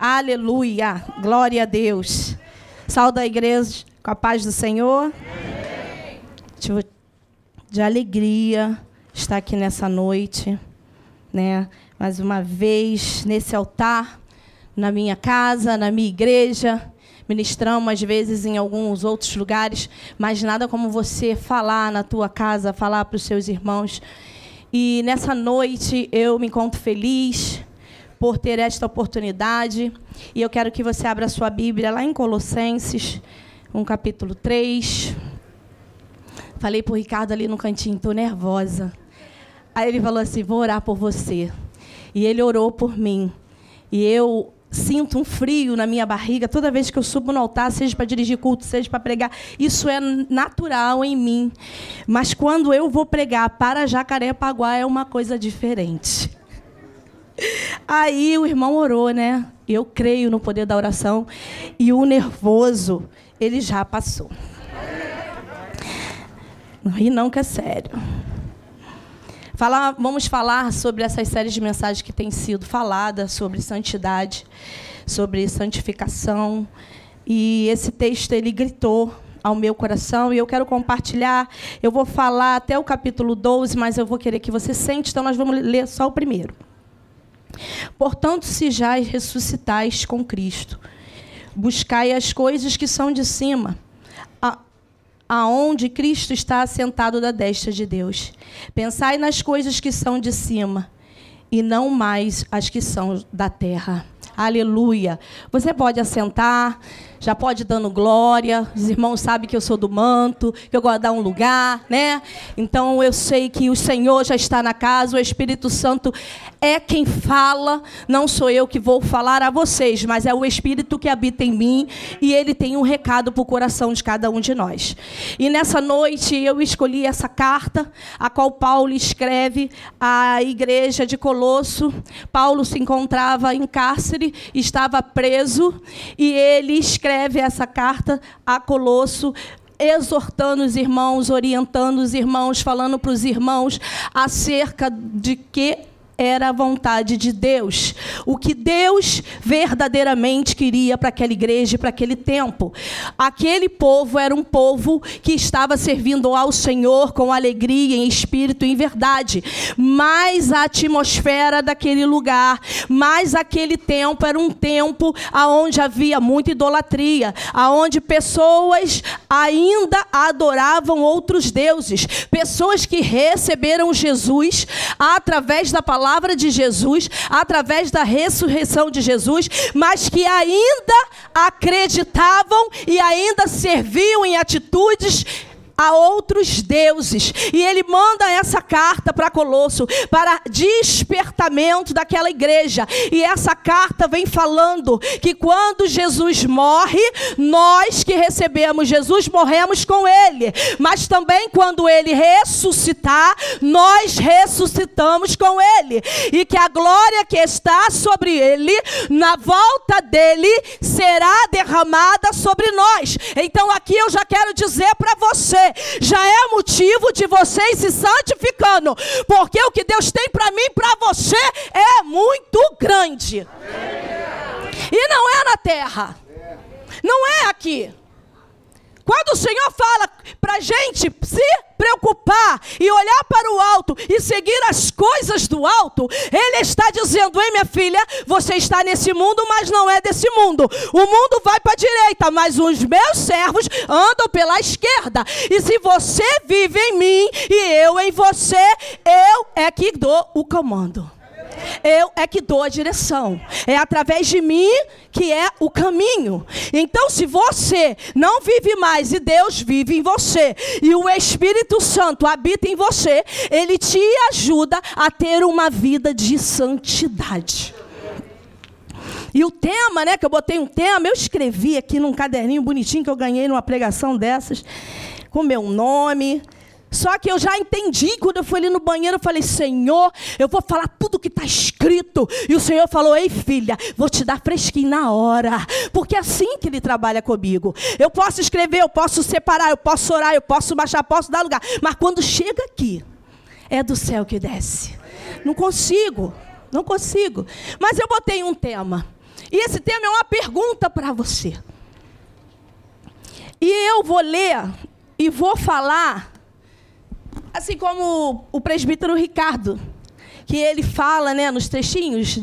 Aleluia. Glória a Deus. Salve a igreja com a paz do Senhor. De alegria estar aqui nessa noite, né? Mais uma vez nesse altar, na minha casa, na minha igreja. Ministramos às vezes em alguns outros lugares, mas nada como você falar na tua casa, falar para os seus irmãos. E nessa noite eu me encontro feliz, por ter esta oportunidade. E eu quero que você abra a sua Bíblia lá em Colossenses, um capítulo 3. Falei para o Ricardo ali no cantinho, estou nervosa. Aí ele falou assim: vou orar por você. E ele orou por mim. E eu sinto um frio na minha barriga toda vez que eu subo no altar, seja para dirigir culto, seja para pregar. Isso é natural em mim. Mas quando eu vou pregar para Jacarepaguá é uma coisa diferente. Aí o irmão orou, né? Eu creio no poder da oração e o nervoso, ele já passou. Ri não que é sério. Fala, vamos falar sobre essas séries de mensagens que têm sido faladas sobre santidade, sobre santificação. E esse texto ele gritou ao meu coração e eu quero compartilhar. Eu vou falar até o capítulo 12, mas eu vou querer que você sente, então nós vamos ler só o primeiro. Portanto, se já ressuscitais com Cristo, buscai as coisas que são de cima, aonde Cristo está assentado da destra de Deus. Pensai nas coisas que são de cima, e não mais as que são da terra. Aleluia. Você pode assentar já pode ir dando glória. Os irmãos sabem que eu sou do manto, que eu gosto de dar um lugar, né? Então eu sei que o Senhor já está na casa, o Espírito Santo é quem fala, não sou eu que vou falar a vocês, mas é o Espírito que habita em mim e ele tem um recado para o coração de cada um de nós. E nessa noite eu escolhi essa carta, a qual Paulo escreve à igreja de Colosso. Paulo se encontrava em cárcere, estava preso e ele escreve escreve essa carta a Colosso, exortando os irmãos, orientando os irmãos, falando para os irmãos acerca de que era a vontade de Deus. O que Deus verdadeiramente queria para aquela igreja e para aquele tempo. Aquele povo era um povo que estava servindo ao Senhor com alegria, em espírito e em verdade. Mas a atmosfera daquele lugar, mas aquele tempo era um tempo aonde havia muita idolatria, aonde pessoas ainda adoravam outros deuses, pessoas que receberam Jesus através da palavra palavra de Jesus, através da ressurreição de Jesus, mas que ainda acreditavam e ainda serviam em atitudes a outros deuses. E ele manda essa carta para Colosso para despertamento daquela igreja. E essa carta vem falando que quando Jesus morre, nós que recebemos Jesus morremos com ele. Mas também quando ele ressuscitar, nós ressuscitamos com ele. E que a glória que está sobre ele, na volta dele, será derramada sobre nós. Então aqui eu já quero dizer para você, já é motivo de vocês se santificando, porque o que Deus tem para mim e para você é muito grande. E não é na terra, não é aqui. Quando o Senhor fala para a gente se preocupar e olhar para o alto e seguir as coisas do alto, Ele está dizendo: Ei, minha filha, você está nesse mundo, mas não é desse mundo. O mundo vai para a direita, mas os meus servos andam pela esquerda. E se você vive em mim e eu em você, eu é que dou o comando. Eu é que dou a direção. É através de mim que é o caminho. Então, se você não vive mais e Deus vive em você, e o Espírito Santo habita em você, ele te ajuda a ter uma vida de santidade. E o tema, né, que eu botei um tema, eu escrevi aqui num caderninho bonitinho que eu ganhei numa pregação dessas, com meu nome, só que eu já entendi, quando eu fui ali no banheiro, eu falei, Senhor, eu vou falar tudo que está escrito. E o Senhor falou, ei filha, vou te dar fresquinho na hora. Porque é assim que Ele trabalha comigo. Eu posso escrever, eu posso separar, eu posso orar, eu posso baixar, posso dar lugar. Mas quando chega aqui, é do céu que desce. Não consigo, não consigo. Mas eu botei um tema. E esse tema é uma pergunta para você. E eu vou ler e vou falar, assim como o presbítero Ricardo, que ele fala né, nos trechinhos,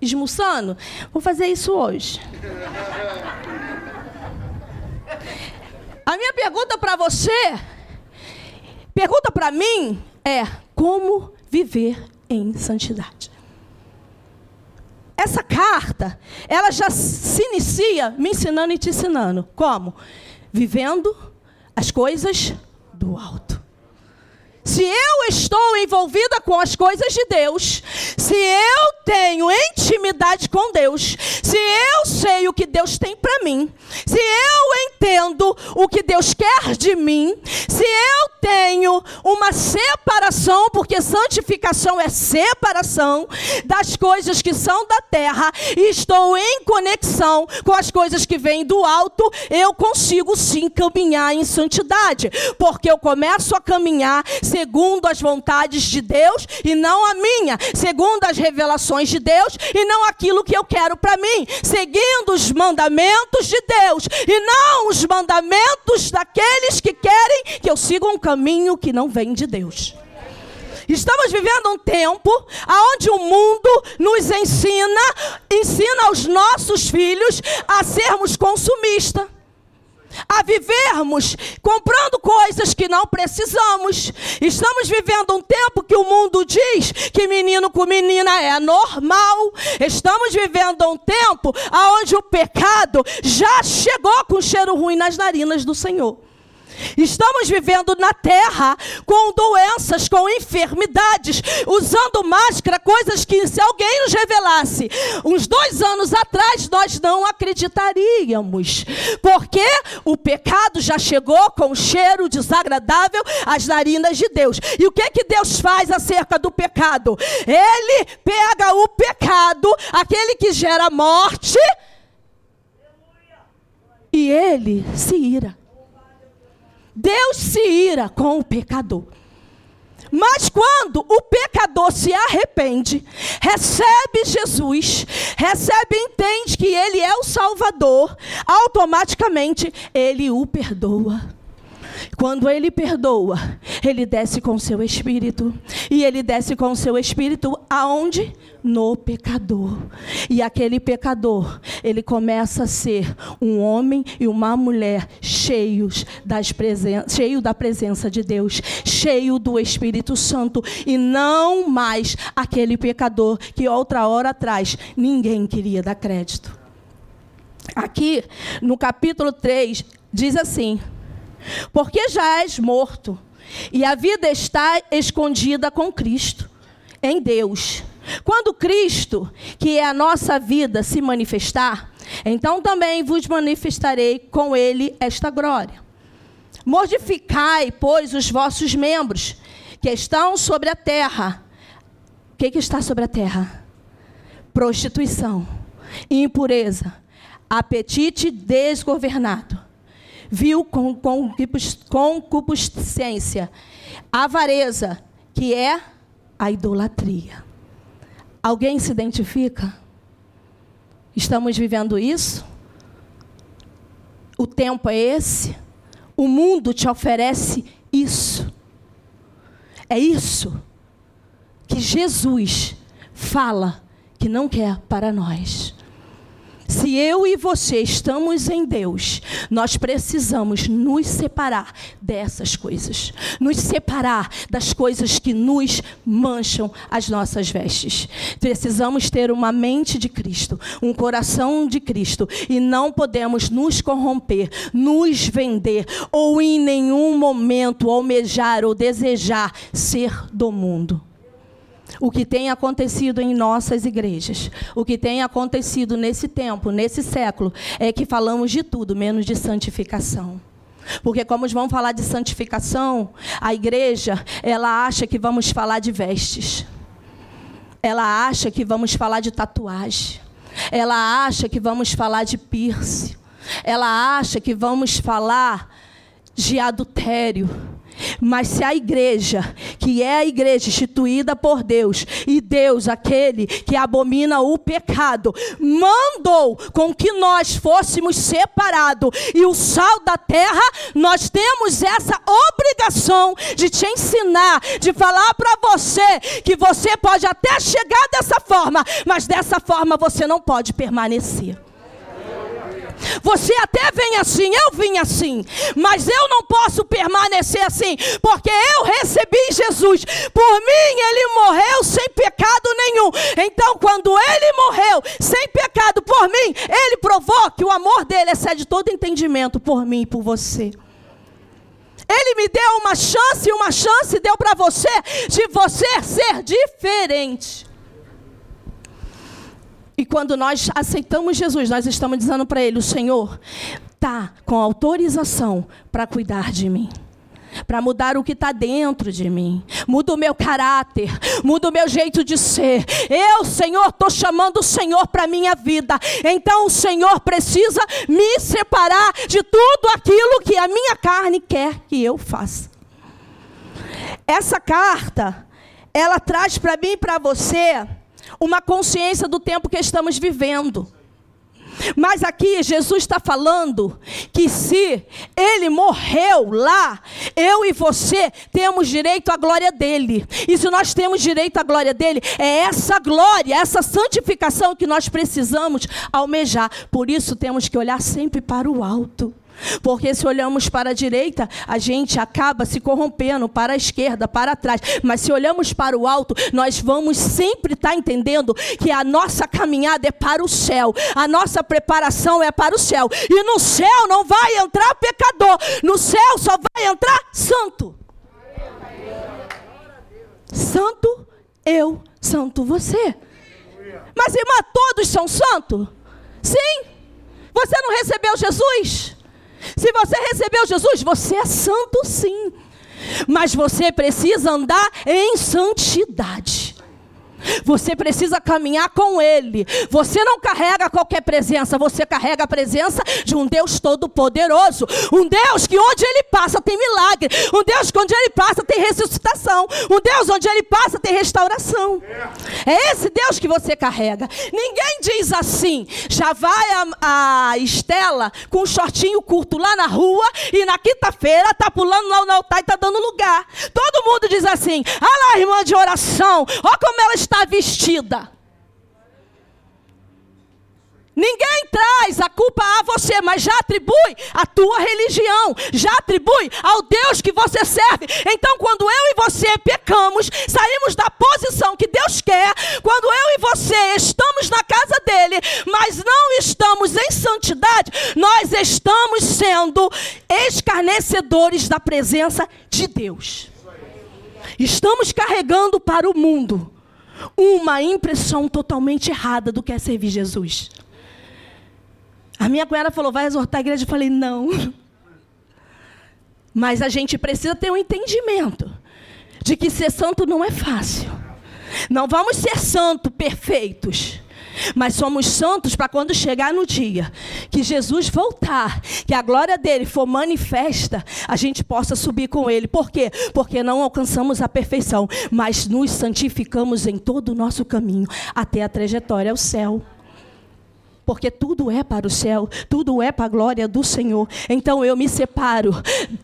esmuçando. Vou fazer isso hoje. A minha pergunta para você, pergunta para mim é: como viver em santidade? Essa carta, ela já se inicia me ensinando e te ensinando. Como? Vivendo as coisas do alto. Se eu estou envolvida com as coisas de Deus, se eu tenho intimidade com Deus, se eu sei o que Deus tem para mim, se eu entendo o que Deus quer de mim, se eu tenho uma separação, porque santificação é separação das coisas que são da terra, e estou em conexão com as coisas que vêm do alto, eu consigo sim caminhar em santidade, porque eu começo a caminhar segundo as vontades de Deus e não a minha, segundo as revelações de Deus e não aquilo que eu quero para mim, seguindo os mandamentos de Deus e não os mandamentos daqueles que querem que eu siga um caminho que não vem de Deus. Estamos vivendo um tempo onde o mundo nos ensina, ensina aos nossos filhos a sermos consumistas a vivermos comprando coisas que não precisamos. Estamos vivendo um tempo que o mundo diz que menino com menina é normal. Estamos vivendo um tempo onde o pecado já chegou com cheiro ruim nas narinas do Senhor. Estamos vivendo na terra com doenças, com enfermidades, usando máscara, coisas que se alguém nos revelasse uns dois anos atrás nós não acreditaríamos, porque o pecado já chegou com cheiro desagradável às narinas de Deus. E o que que Deus faz acerca do pecado? Ele pega o pecado, aquele que gera morte, e ele se ira. Deus se ira com o pecador. Mas quando o pecador se arrepende, recebe Jesus, recebe entende que ele é o Salvador, automaticamente ele o perdoa. Quando ele perdoa, ele desce com seu espírito. E ele desce com seu espírito aonde? No pecador. E aquele pecador, ele começa a ser um homem e uma mulher cheios das presen cheio da presença de Deus, cheio do Espírito Santo e não mais aquele pecador que outra hora atrás ninguém queria dar crédito. Aqui no capítulo 3 diz assim: porque já és morto, e a vida está escondida com Cristo, em Deus. Quando Cristo, que é a nossa vida, se manifestar, então também vos manifestarei com ele esta glória. Mortificai, pois, os vossos membros que estão sobre a terra. O que, que está sobre a terra? Prostituição, impureza, apetite desgovernado viu com, com concupiscência, avareza, que é a idolatria. Alguém se identifica? Estamos vivendo isso? O tempo é esse? O mundo te oferece isso. É isso que Jesus fala que não quer para nós. Se eu e você estamos em Deus, nós precisamos nos separar dessas coisas, nos separar das coisas que nos mancham as nossas vestes. Precisamos ter uma mente de Cristo, um coração de Cristo e não podemos nos corromper, nos vender ou em nenhum momento almejar ou desejar ser do mundo o que tem acontecido em nossas igrejas, o que tem acontecido nesse tempo, nesse século, é que falamos de tudo menos de santificação. Porque como vamos falar de santificação, a igreja, ela acha que vamos falar de vestes. Ela acha que vamos falar de tatuagem. Ela acha que vamos falar de piercing. Ela acha que vamos falar de adultério. Mas se a igreja que é a igreja instituída por Deus, e Deus, aquele que abomina o pecado, mandou com que nós fôssemos separados e o sal da terra, nós temos essa obrigação de te ensinar, de falar para você que você pode até chegar dessa forma, mas dessa forma você não pode permanecer. Você até vem assim, eu vim assim, mas eu não posso permanecer assim, porque eu recebi Jesus. Por mim, ele morreu sem pecado nenhum. Então, quando ele morreu sem pecado por mim, ele provou que o amor dele excede todo entendimento por mim e por você. Ele me deu uma chance, uma chance deu para você de você ser diferente. E quando nós aceitamos Jesus, nós estamos dizendo para Ele: o Senhor está com autorização para cuidar de mim. Para mudar o que está dentro de mim, muda o meu caráter, muda o meu jeito de ser. Eu, Senhor, estou chamando o Senhor para a minha vida. Então o Senhor precisa me separar de tudo aquilo que a minha carne quer que eu faça. Essa carta, ela traz para mim e para você uma consciência do tempo que estamos vivendo. Mas aqui Jesus está falando que se ele morreu lá, eu e você temos direito à glória dele. E se nós temos direito à glória dele, é essa glória, essa santificação que nós precisamos almejar. Por isso temos que olhar sempre para o alto. Porque se olhamos para a direita, a gente acaba se corrompendo para a esquerda, para trás. Mas se olhamos para o alto, nós vamos sempre estar entendendo que a nossa caminhada é para o céu, a nossa preparação é para o céu. E no céu não vai entrar pecador, no céu só vai entrar santo. Santo eu, santo você. Mas irmã, todos são santos? Sim. Você não recebeu Jesus? Se você recebeu Jesus, você é santo sim. Mas você precisa andar em santidade. Você precisa caminhar com Ele. Você não carrega qualquer presença, você carrega a presença de um Deus todo-poderoso. Um Deus que onde Ele passa tem milagre. Um Deus que onde Ele passa tem ressuscitação. Um Deus onde Ele passa tem restauração. É esse Deus que você carrega. Ninguém diz assim, já vai a, a Estela com um shortinho curto lá na rua e na quinta-feira tá pulando lá no altar e tá dando lugar. Todo mundo diz assim, ah lá, irmã de oração, ó como ela está está vestida. Ninguém traz a culpa a você, mas já atribui a tua religião, já atribui ao Deus que você serve. Então, quando eu e você pecamos, saímos da posição que Deus quer, quando eu e você estamos na casa dele, mas não estamos em santidade, nós estamos sendo escarnecedores da presença de Deus. Estamos carregando para o mundo uma impressão totalmente errada do que é servir Jesus. A minha cunhada falou: vai exortar a igreja. Eu falei: não. Mas a gente precisa ter um entendimento de que ser santo não é fácil. Não vamos ser santos perfeitos. Mas somos santos para quando chegar no dia que Jesus voltar, que a glória dele for manifesta, a gente possa subir com ele. Por quê? Porque não alcançamos a perfeição, mas nos santificamos em todo o nosso caminho até a trajetória ao céu porque tudo é para o céu, tudo é para a glória do Senhor. Então eu me separo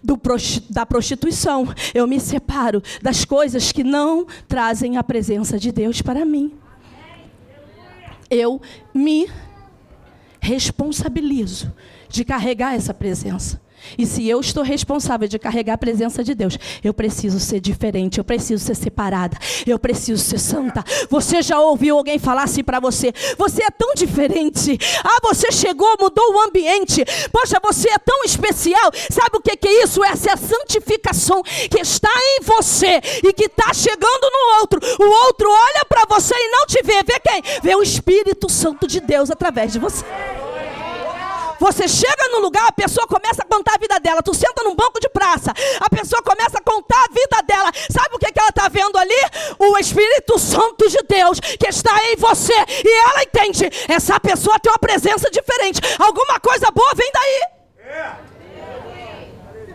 do, da prostituição, eu me separo das coisas que não trazem a presença de Deus para mim eu me responsabilizo de carregar essa presença. E se eu estou responsável de carregar a presença de Deus, eu preciso ser diferente, eu preciso ser separada, eu preciso ser santa. Você já ouviu alguém falar assim para você? Você é tão diferente. Ah, você chegou, mudou o ambiente. Poxa, você é tão especial. Sabe o que, é isso? Essa é a santificação que está em você e que está chegando no outro. O outro olha para você e não te vê. Vê quem? Vê o Espírito Santo de Deus através de você. Você chega no lugar, a pessoa começa a contar a vida dela. Tu senta num banco de praça, a pessoa começa a contar a vida dela. Sabe o que, que ela está vendo ali? O Espírito Santo de Deus que está em você. E ela entende: essa pessoa tem uma presença diferente. Alguma coisa boa vem daí.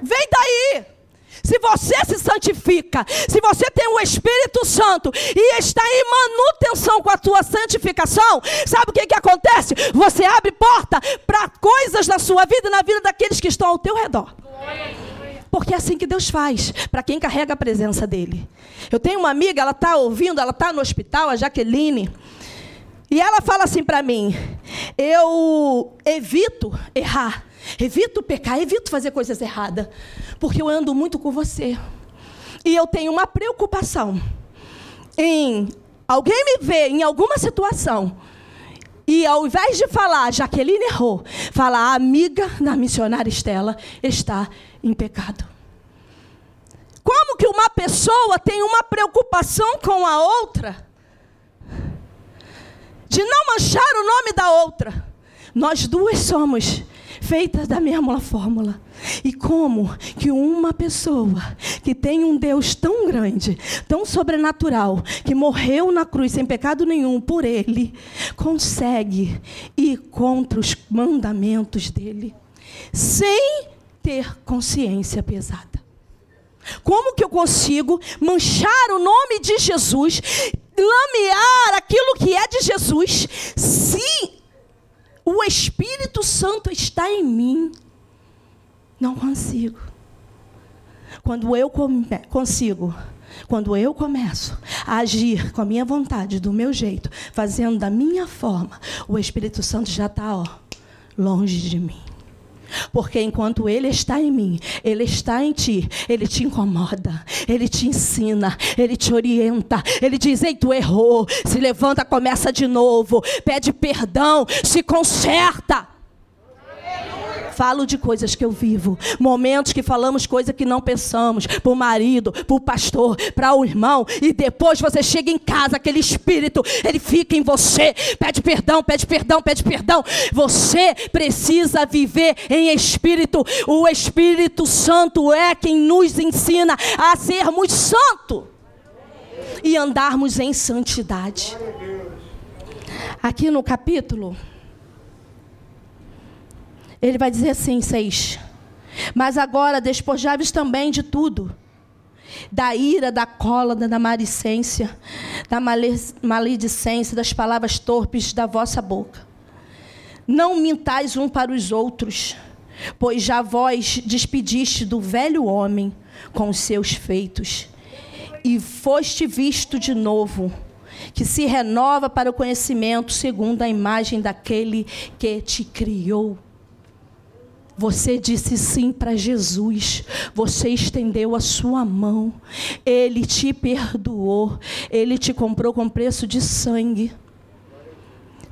Vem daí. Se você se santifica, se você tem o Espírito Santo e está em manutenção com a tua santificação, sabe o que, que acontece? Você abre porta para coisas na sua vida e na vida daqueles que estão ao teu redor. Porque é assim que Deus faz, para quem carrega a presença dele. Eu tenho uma amiga, ela está ouvindo, ela está no hospital, a Jaqueline. E ela fala assim para mim: eu evito errar, evito pecar, evito fazer coisas erradas, porque eu ando muito com você. E eu tenho uma preocupação em alguém me ver em alguma situação e ao invés de falar, Jaqueline errou, falar, a amiga da missionária Estela está em pecado. Como que uma pessoa tem uma preocupação com a outra? De não manchar o nome da outra. Nós duas somos feitas da mesma fórmula. E como que uma pessoa que tem um Deus tão grande, tão sobrenatural, que morreu na cruz sem pecado nenhum por ele, consegue ir contra os mandamentos dele, sem ter consciência pesada? Como que eu consigo manchar o nome de Jesus, lamear aquilo que é de Jesus, se o Espírito Santo está em mim. Não consigo. Quando eu consigo, quando eu começo a agir com a minha vontade, do meu jeito, fazendo da minha forma, o Espírito Santo já está longe de mim. Porque enquanto Ele está em mim, Ele está em ti, Ele te incomoda, Ele te ensina, Ele te orienta, Ele diz: Ei, tu errou, se levanta, começa de novo, pede perdão, se conserta. Falo de coisas que eu vivo, momentos que falamos coisas que não pensamos, para o marido, para o pastor, para o irmão, e depois você chega em casa, aquele espírito, ele fica em você, pede perdão, pede perdão, pede perdão. Você precisa viver em espírito. O Espírito Santo é quem nos ensina a sermos santos e andarmos em santidade. Aqui no capítulo ele vai dizer assim, seis. Mas agora despojai-vos também de tudo. Da ira, da cola, da malicência, da maledicência, das palavras torpes da vossa boca. Não mintais um para os outros, pois já vós despediste do velho homem com os seus feitos, e foste visto de novo, que se renova para o conhecimento segundo a imagem daquele que te criou. Você disse sim para Jesus. Você estendeu a sua mão. Ele te perdoou. Ele te comprou com preço de sangue.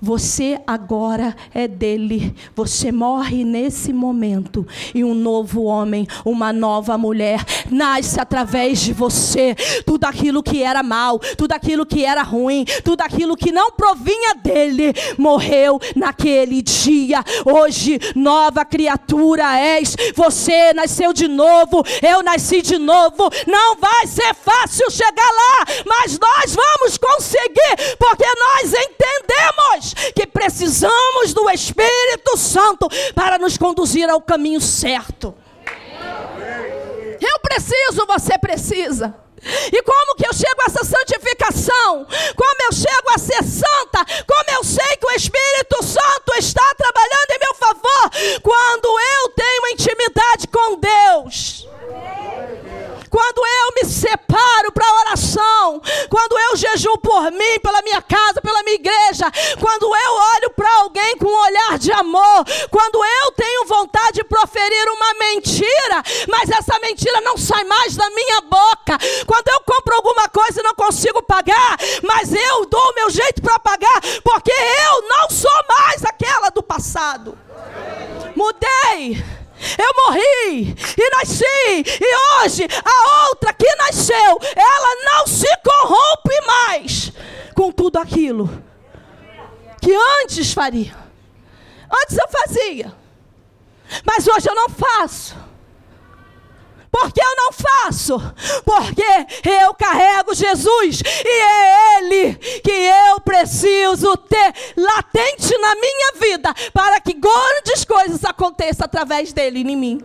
Você agora é dele. Você morre nesse momento. E um novo homem, uma nova mulher, nasce através de você. Tudo aquilo que era mal, tudo aquilo que era ruim, tudo aquilo que não provinha dele, morreu naquele dia. Hoje, nova criatura és. Você nasceu de novo. Eu nasci de novo. Não vai ser fácil chegar lá, mas nós vamos conseguir, porque nós entendemos que precisamos do Espírito Santo para nos conduzir ao caminho certo. Eu preciso, você precisa. E como que eu chego a essa santificação? Como eu chego a ser santa? Como eu sei que o Espírito Santo está trabalhando em meu favor? Quando eu tenho intimidade com Deus. Quando eu me separo para a oração, quando eu jejuo por mim, pela minha casa, pela minha igreja, quando eu olho para alguém com um olhar de amor, quando eu tenho vontade de proferir uma mentira, mas essa mentira não sai mais da minha boca, quando eu compro alguma coisa e não consigo pagar, mas eu dou o meu jeito para pagar, porque eu não sou mais aquela do passado. Mudei. Eu morri e nasci, e hoje a outra que nasceu, ela não se corrompe mais com tudo aquilo que antes faria. Antes eu fazia, mas hoje eu não faço. Porque eu não faço? Porque eu carrego Jesus e é Ele que eu preciso ter latente na minha vida para que grandes coisas aconteçam através dele em mim.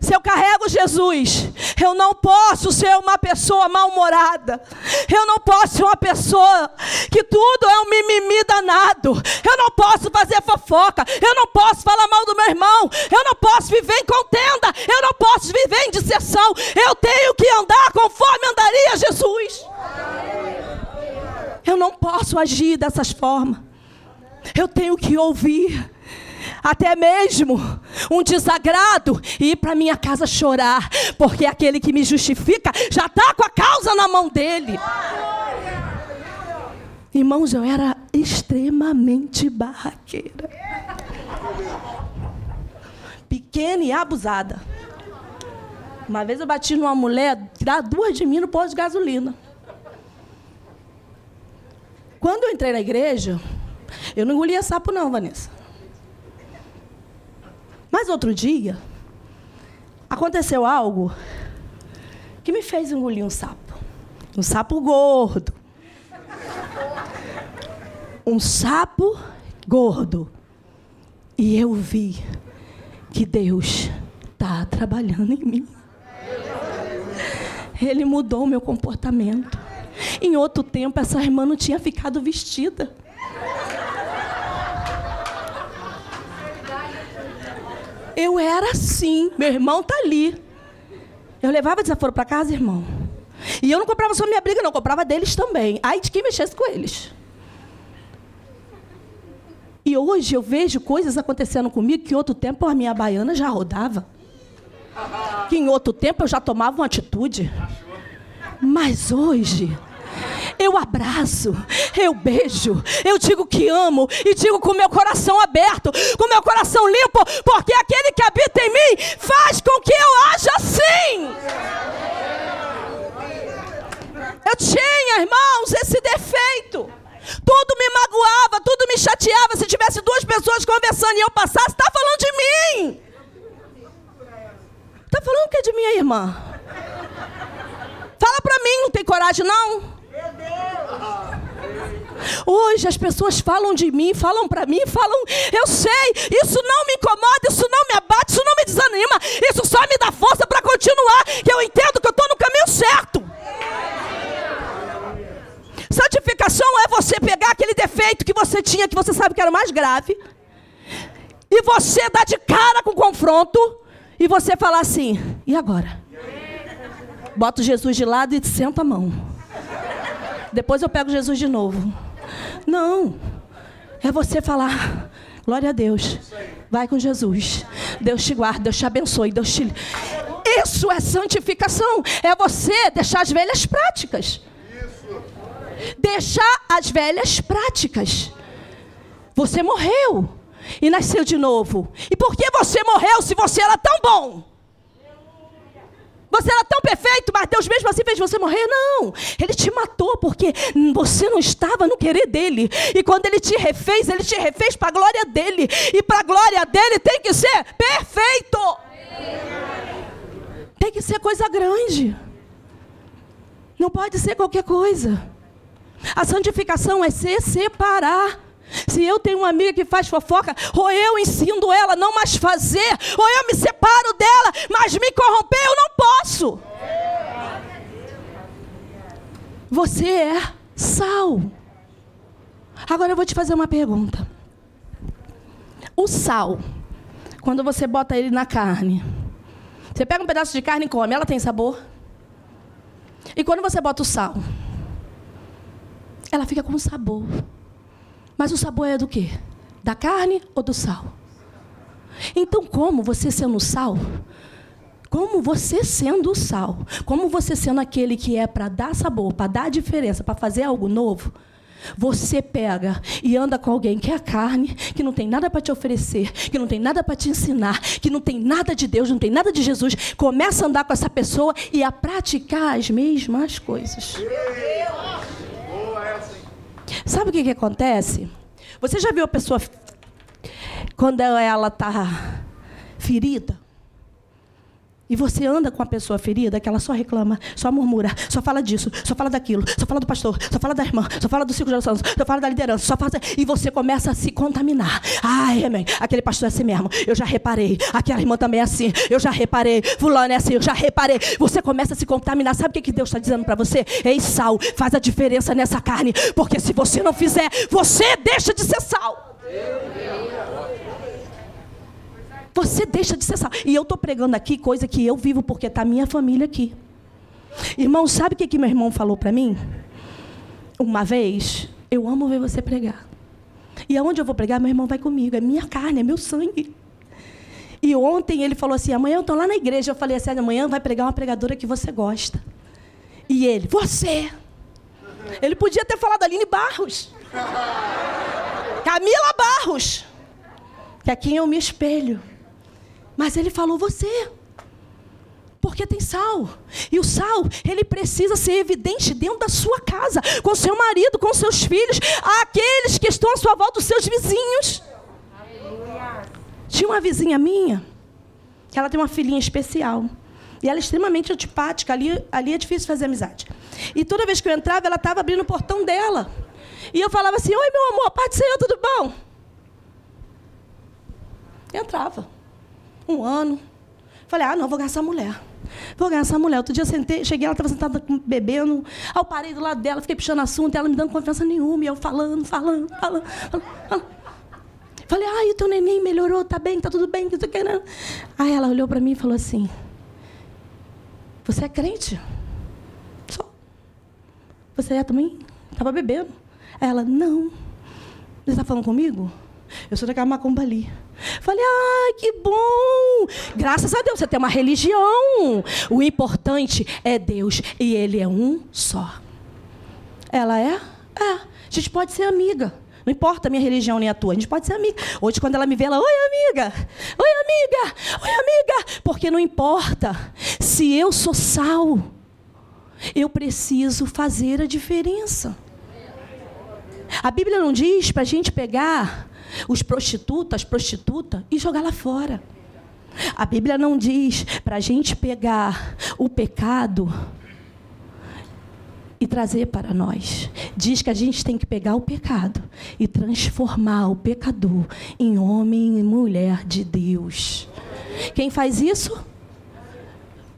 Se eu carrego Jesus, eu não posso ser uma pessoa mal-humorada. Eu não posso ser uma pessoa que tudo é um mimimi danado. Eu não posso fazer fofoca. Eu não posso falar mal do meu irmão. Eu não posso viver em contenda. Eu não posso viver em disseção. Eu tenho que andar conforme andaria Jesus. Eu não posso agir dessas formas. Eu tenho que ouvir até mesmo um desagrado e ir para minha casa chorar, porque aquele que me justifica já está com a causa na mão dele. Irmãos, eu era extremamente barraqueira. Pequena e abusada. Uma vez eu bati numa mulher, tirar duas de mim no posto de gasolina. Quando eu entrei na igreja, eu não engolia sapo não, Vanessa. Mas outro dia, aconteceu algo que me fez engolir um sapo. Um sapo gordo. Um sapo gordo. E eu vi que Deus está trabalhando em mim. Ele mudou o meu comportamento. Em outro tempo, essa irmã não tinha ficado vestida. Eu era assim. Meu irmão tá ali. Eu levava desaforo para casa, irmão. E eu não comprava só minha briga, não. Eu comprava deles também. Aí de quem mexesse com eles. E hoje eu vejo coisas acontecendo comigo que em outro tempo a minha baiana já rodava. Que em outro tempo eu já tomava uma atitude. Mas hoje eu abraço, eu beijo, eu digo que amo e digo com meu coração aberto, com meu coração limpo, porque aquele que habita em mim faz com que eu haja assim. Eu tinha, irmãos, esse defeito. Tudo me magoava, tudo me chateava. Se tivesse duas pessoas conversando e eu passasse, está falando de mim. Está falando o que de minha irmã? Fala para mim, não tem coragem não? Hoje as pessoas falam de mim, falam para mim, falam, eu sei, isso não me incomoda, isso não me abate, isso não me desanima, isso só me dá força para continuar, que eu entendo que eu estou no caminho certo. Santificação é você pegar aquele defeito que você tinha, que você sabe que era o mais grave, e você dar de cara com o confronto, e você falar assim: e agora? Bota Jesus de lado e senta a mão. Depois eu pego Jesus de novo. Não. É você falar, glória a Deus. Vai com Jesus. Deus te guarda, Deus te abençoe, Deus te. Isso é santificação. É você deixar as velhas práticas. Deixar as velhas práticas. Você morreu e nasceu de novo. E por que você morreu se você era tão bom? Você era tão perfeito, mas Deus mesmo assim fez você morrer? Não. Ele te matou porque você não estava no querer dele. E quando ele te refez, ele te refez para a glória dele. E para a glória dele tem que ser perfeito. Tem que ser coisa grande. Não pode ser qualquer coisa. A santificação é se separar. Se eu tenho uma amiga que faz fofoca, ou eu ensino ela a não mais fazer, ou eu me separo dela, mas me corromper eu não posso. Você é sal. Agora eu vou te fazer uma pergunta. O sal, quando você bota ele na carne, você pega um pedaço de carne e come, ela tem sabor? E quando você bota o sal, ela fica com sabor. Mas o sabor é do quê? Da carne ou do sal? Então, como você sendo sal, como você sendo sal, como você sendo aquele que é para dar sabor, para dar diferença, para fazer algo novo, você pega e anda com alguém que é a carne, que não tem nada para te oferecer, que não tem nada para te ensinar, que não tem nada de Deus, não tem nada de Jesus, começa a andar com essa pessoa e a praticar as mesmas coisas. Sabe o que, que acontece? Você já viu a pessoa quando ela está ferida? E você anda com a pessoa ferida que ela só reclama, só murmura, só fala disso, só fala daquilo, só fala do pastor, só fala da irmã, só fala do ciclo de oração, só fala da liderança, só fala. E você começa a se contaminar. Ai, amém. Aquele pastor é assim mesmo. Eu já reparei. Aquela irmã também é assim. Eu já reparei. Fulano é assim. Eu já reparei. Você começa a se contaminar. Sabe o que, Deus está dizendo para você? Ei, sal, faz a diferença nessa carne. Porque se você não fizer, você deixa de ser sal. Você deixa de ser sal. E eu estou pregando aqui coisa que eu vivo porque está minha família aqui. Irmão, sabe o que, que meu irmão falou para mim? Uma vez, eu amo ver você pregar. E aonde eu vou pregar, meu irmão vai comigo. É minha carne, é meu sangue. E ontem ele falou assim: amanhã eu estou lá na igreja. Eu falei assim: amanhã vai pregar uma pregadora que você gosta. E ele, você. Ele podia ter falado Aline Barros. Camila Barros. Que é quem eu me espelho. Mas ele falou você. Porque tem sal. E o sal, ele precisa ser evidente dentro da sua casa, com seu marido, com seus filhos, aqueles que estão à sua volta, os seus vizinhos. Tinha uma vizinha minha, que ela tem uma filhinha especial. E ela é extremamente antipática, ali, ali é difícil fazer amizade. E toda vez que eu entrava, ela estava abrindo o portão dela. E eu falava assim: Oi, meu amor, Pai do Senhor, tudo bom? Entrava um ano. Falei, ah, não, vou ganhar essa mulher. Vou ganhar essa mulher. Outro dia sentei, cheguei, ela estava sentada bebendo. Aí eu parei do lado dela, fiquei puxando assunto, ela me dando confiança nenhuma. E eu falando, falando, falando. falando. Falei, ai, o teu neném melhorou, tá bem, tá tudo bem, que tu querendo. Aí ela olhou para mim e falou assim: Você é crente? Só. Você é também? Estava bebendo. Aí ela, não. Você está falando comigo? Eu sou da Macumba ali. Falei, ai, que bom! Graças a Deus, você tem uma religião. O importante é Deus e Ele é um só. Ela é? É. A gente pode ser amiga. Não importa a minha religião nem a tua, a gente pode ser amiga. Hoje, quando ela me vê, ela, oi amiga, oi amiga, oi amiga. Porque não importa. Se eu sou sal, eu preciso fazer a diferença. A Bíblia não diz para a gente pegar os prostitutas, e jogar lá fora. A Bíblia não diz para a gente pegar o pecado e trazer para nós. Diz que a gente tem que pegar o pecado e transformar o pecador em homem e mulher de Deus. Quem faz isso?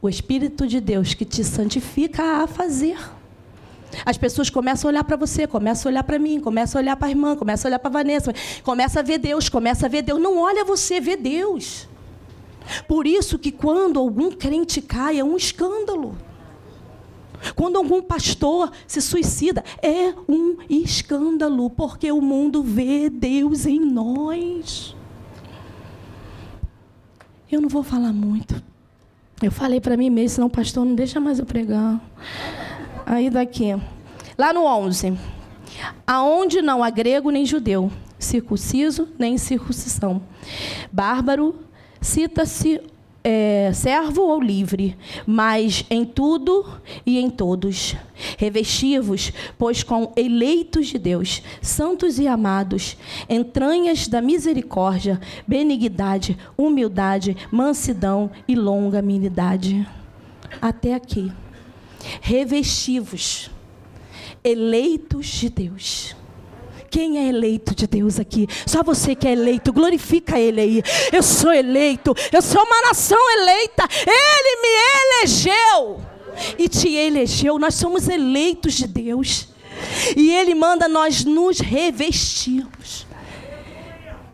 O Espírito de Deus que te santifica a fazer. As pessoas começam a olhar para você, começam a olhar para mim, começam a olhar para a irmã, começam a olhar para a Vanessa, começa a ver Deus, começa a ver Deus. Não olha você, vê Deus. Por isso que quando algum crente cai, é um escândalo. Quando algum pastor se suicida, é um escândalo, porque o mundo vê Deus em nós. Eu não vou falar muito. Eu falei para mim mesmo, senão o pastor não deixa mais eu pregar. Aí daqui. Lá no 11. Aonde não há grego nem judeu, circunciso nem circuncisão. Bárbaro, cita-se é, servo ou livre, mas em tudo e em todos. Revestivos, pois com eleitos de Deus, santos e amados, entranhas da misericórdia, benignidade, humildade, mansidão e longanimidade. Até aqui revestivos, eleitos de Deus. Quem é eleito de Deus aqui? Só você que é eleito, glorifica Ele aí. Eu sou eleito, eu sou uma nação eleita. Ele me elegeu e te elegeu. Nós somos eleitos de Deus e Ele manda nós nos revestirmos.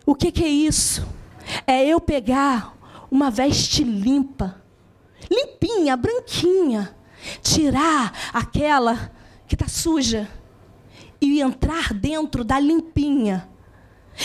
O que, que é isso? É eu pegar uma veste limpa, limpinha, branquinha tirar aquela que está suja e entrar dentro da limpinha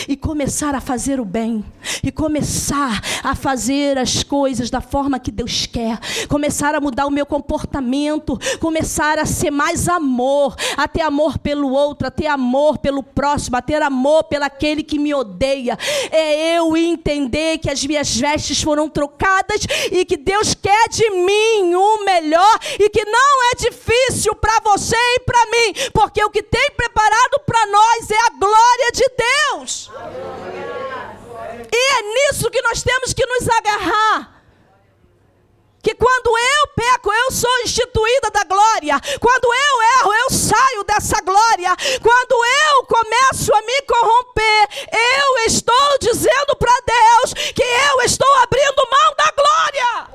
e começar a fazer o bem, e começar a fazer as coisas da forma que Deus quer, começar a mudar o meu comportamento, começar a ser mais amor, a ter amor pelo outro, a ter amor pelo próximo, a ter amor pelaquele que me odeia. É eu entender que as minhas vestes foram trocadas e que Deus quer de mim o melhor e que não é difícil para você e para mim, porque o que tem preparado para nós é a glória de Deus. E é nisso que nós temos que nos agarrar. Que peco, eu sou instituída da glória. Quando eu erro, eu saio dessa glória. Quando eu começo a me corromper, eu estou dizendo para Deus que eu estou abrindo mão da glória.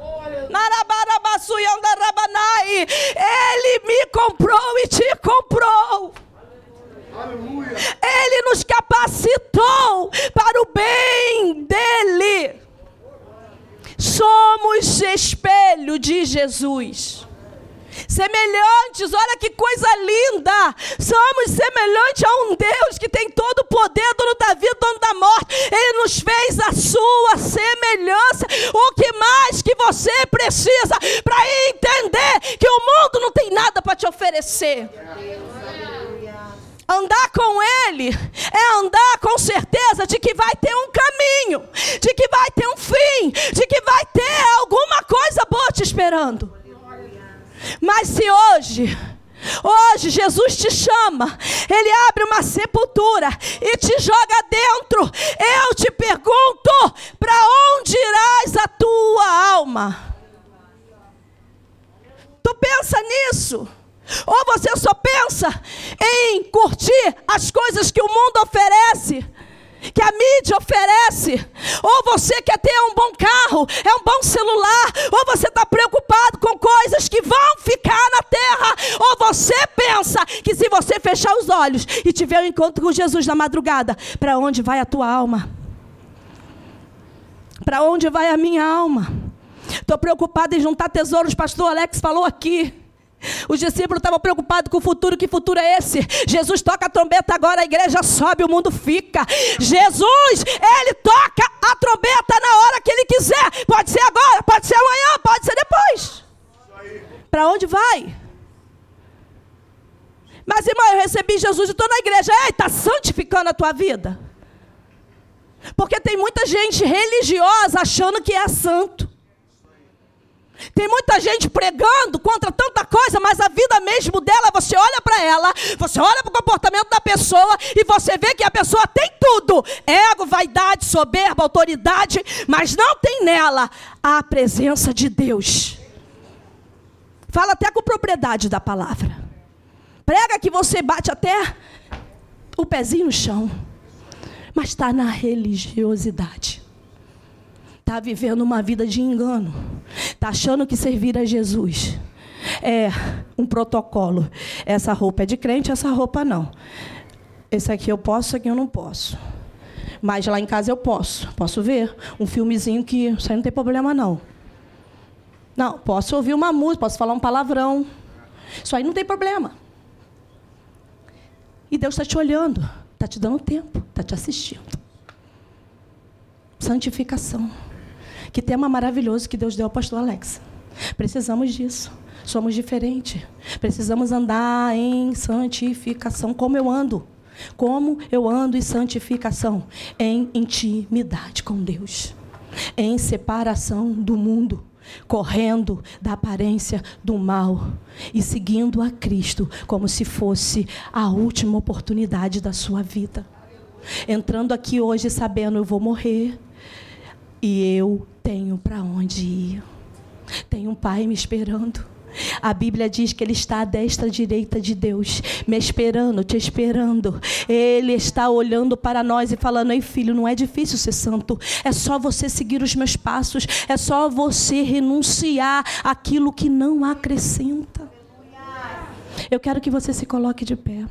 Ele me comprou e te comprou. Ele nos capacitou para o bem dele. Somos espelho de Jesus. Semelhantes, olha que coisa linda. Somos semelhantes a um Deus que tem todo o poder, dono da vida, dono da morte. Ele nos fez a sua semelhança. O que mais que você precisa para entender que o mundo não tem nada para te oferecer? Andar com Ele é andar com certeza de que vai ter um caminho, de que vai ter um fim, de que vai ter alguma coisa boa te esperando. Mas se hoje, hoje Jesus te chama, Ele abre uma sepultura e te joga dentro, eu te pergunto: para onde irás a tua alma? Tu pensa nisso? Ou você só pensa em curtir as coisas que o mundo oferece, que a mídia oferece, ou você quer ter um bom carro, é um bom celular, ou você está preocupado com coisas que vão ficar na terra, ou você pensa que se você fechar os olhos e tiver um encontro com Jesus na madrugada, para onde vai a tua alma? Para onde vai a minha alma? Estou preocupado em juntar tesouros, pastor Alex falou aqui. Os discípulos estavam preocupados com o futuro. Que futuro é esse? Jesus toca a trombeta agora, a igreja sobe, o mundo fica. Jesus, ele toca a trombeta na hora que ele quiser. Pode ser agora, pode ser amanhã, pode ser depois. Para onde vai? Mas, irmão, eu recebi Jesus e estou na igreja. Ei, está santificando a tua vida? Porque tem muita gente religiosa achando que é santo. Tem muita gente pregando contra tanta coisa, mas a vida mesmo dela, você olha para ela, você olha para o comportamento da pessoa e você vê que a pessoa tem tudo: ego, vaidade, soberba, autoridade, mas não tem nela a presença de Deus. Fala até com propriedade da palavra. Prega que você bate até o pezinho no chão, mas está na religiosidade está vivendo uma vida de engano, está achando que servir a Jesus é um protocolo. Essa roupa é de crente, essa roupa não. Esse aqui eu posso, esse aqui eu não posso. Mas lá em casa eu posso. Posso ver um filmezinho que isso aí não tem problema não. Não, posso ouvir uma música, posso falar um palavrão. Isso aí não tem problema. E Deus está te olhando, está te dando tempo, está te assistindo. Santificação. Que tema maravilhoso que Deus deu ao pastor Alex. Precisamos disso. Somos diferentes. Precisamos andar em santificação. Como eu ando? Como eu ando em santificação? Em intimidade com Deus. Em separação do mundo. Correndo da aparência do mal e seguindo a Cristo como se fosse a última oportunidade da sua vida. Entrando aqui hoje sabendo eu vou morrer, e eu tenho para onde ir. Tem um pai me esperando. A Bíblia diz que Ele está à destra direita de Deus, me esperando, te esperando. Ele está olhando para nós e falando: Ei, filho, não é difícil ser santo, é só você seguir os meus passos, é só você renunciar aquilo que não acrescenta. Eu quero que você se coloque de pé.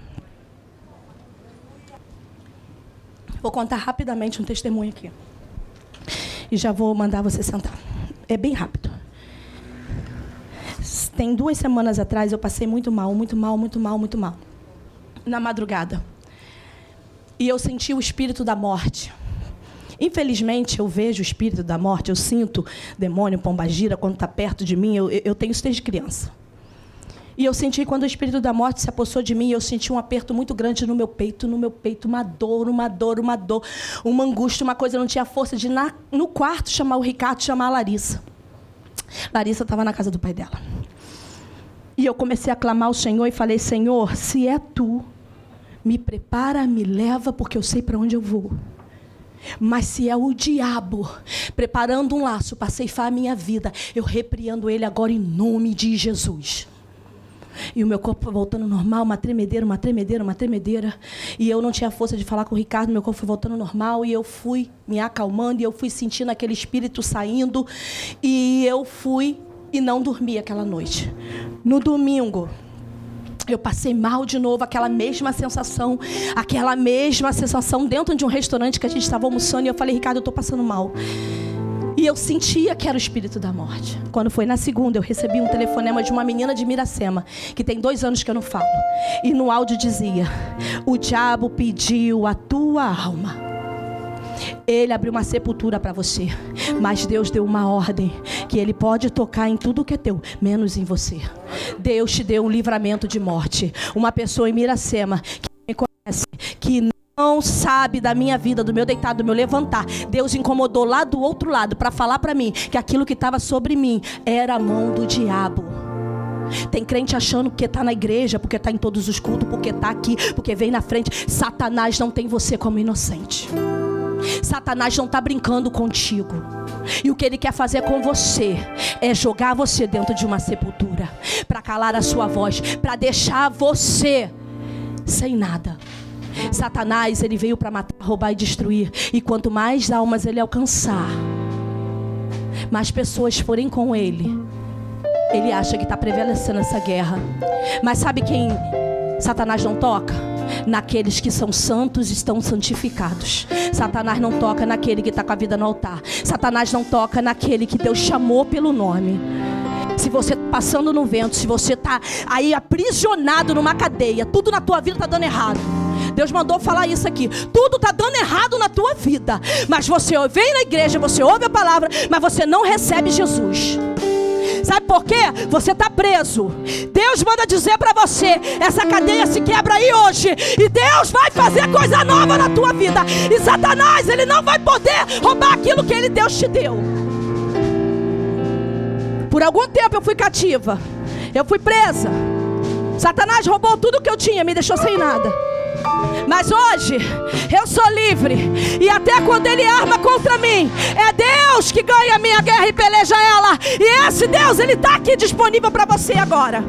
Vou contar rapidamente um testemunho aqui e já vou mandar você sentar. É bem rápido. Tem duas semanas atrás eu passei muito mal, muito mal, muito mal, muito mal. Na madrugada. E eu senti o espírito da morte. Infelizmente, eu vejo o espírito da morte, eu sinto demônio, pombagira, quando está perto de mim. Eu, eu tenho isso desde criança. E eu senti quando o espírito da morte se apossou de mim, eu senti um aperto muito grande no meu peito, no meu peito, uma dor, uma dor, uma dor, uma angústia, uma coisa. Eu não tinha força de, na, no quarto, chamar o Ricardo, chamar a Larissa. Larissa estava na casa do pai dela. E eu comecei a clamar ao Senhor e falei: Senhor, se é tu, me prepara, me leva, porque eu sei para onde eu vou. Mas se é o diabo preparando um laço para ceifar a minha vida, eu repreendo ele agora em nome de Jesus. E o meu corpo voltando normal, uma tremedeira, uma tremedeira, uma tremedeira. E eu não tinha força de falar com o Ricardo, meu corpo foi voltando normal. E eu fui me acalmando, e eu fui sentindo aquele espírito saindo. E eu fui e não dormi aquela noite. No domingo, eu passei mal de novo, aquela mesma sensação, aquela mesma sensação dentro de um restaurante que a gente estava almoçando e eu falei, Ricardo, eu estou passando mal. E eu sentia que era o espírito da morte. Quando foi na segunda, eu recebi um telefonema de uma menina de Miracema, que tem dois anos que eu não falo. E no áudio dizia: O diabo pediu a tua alma. Ele abriu uma sepultura para você, mas Deus deu uma ordem que ele pode tocar em tudo que é teu, menos em você. Deus te deu um livramento de morte. Uma pessoa em Miracema que me conhece, que não sabe da minha vida, do meu deitado, do meu levantar. Deus incomodou lá do outro lado para falar para mim que aquilo que estava sobre mim era a mão do diabo. Tem crente achando que está na igreja, porque está em todos os cultos, porque está aqui, porque vem na frente. Satanás não tem você como inocente. Satanás não está brincando contigo. E o que ele quer fazer com você é jogar você dentro de uma sepultura para calar a sua voz, para deixar você sem nada. Satanás, ele veio para matar, roubar e destruir. E quanto mais almas ele alcançar, mais pessoas forem com ele, ele acha que está prevalecendo essa guerra. Mas sabe quem Satanás não toca? Naqueles que são santos estão santificados. Satanás não toca naquele que está com a vida no altar. Satanás não toca naquele que Deus chamou pelo nome. Se você está passando no vento, se você está aí aprisionado numa cadeia, tudo na tua vida está dando errado. Deus mandou falar isso aqui. Tudo está dando errado na tua vida. Mas você vem na igreja, você ouve a palavra, mas você não recebe Jesus. Sabe por quê? Você está preso. Deus manda dizer para você: essa cadeia se quebra aí hoje. E Deus vai fazer coisa nova na tua vida. E Satanás, ele não vai poder roubar aquilo que ele Deus te deu. Por algum tempo eu fui cativa. Eu fui presa. Satanás roubou tudo que eu tinha, me deixou sem nada. Mas hoje eu sou livre. E até quando ele arma contra mim, é Deus que ganha a minha guerra e peleja ela. E esse Deus, ele está aqui disponível para você agora.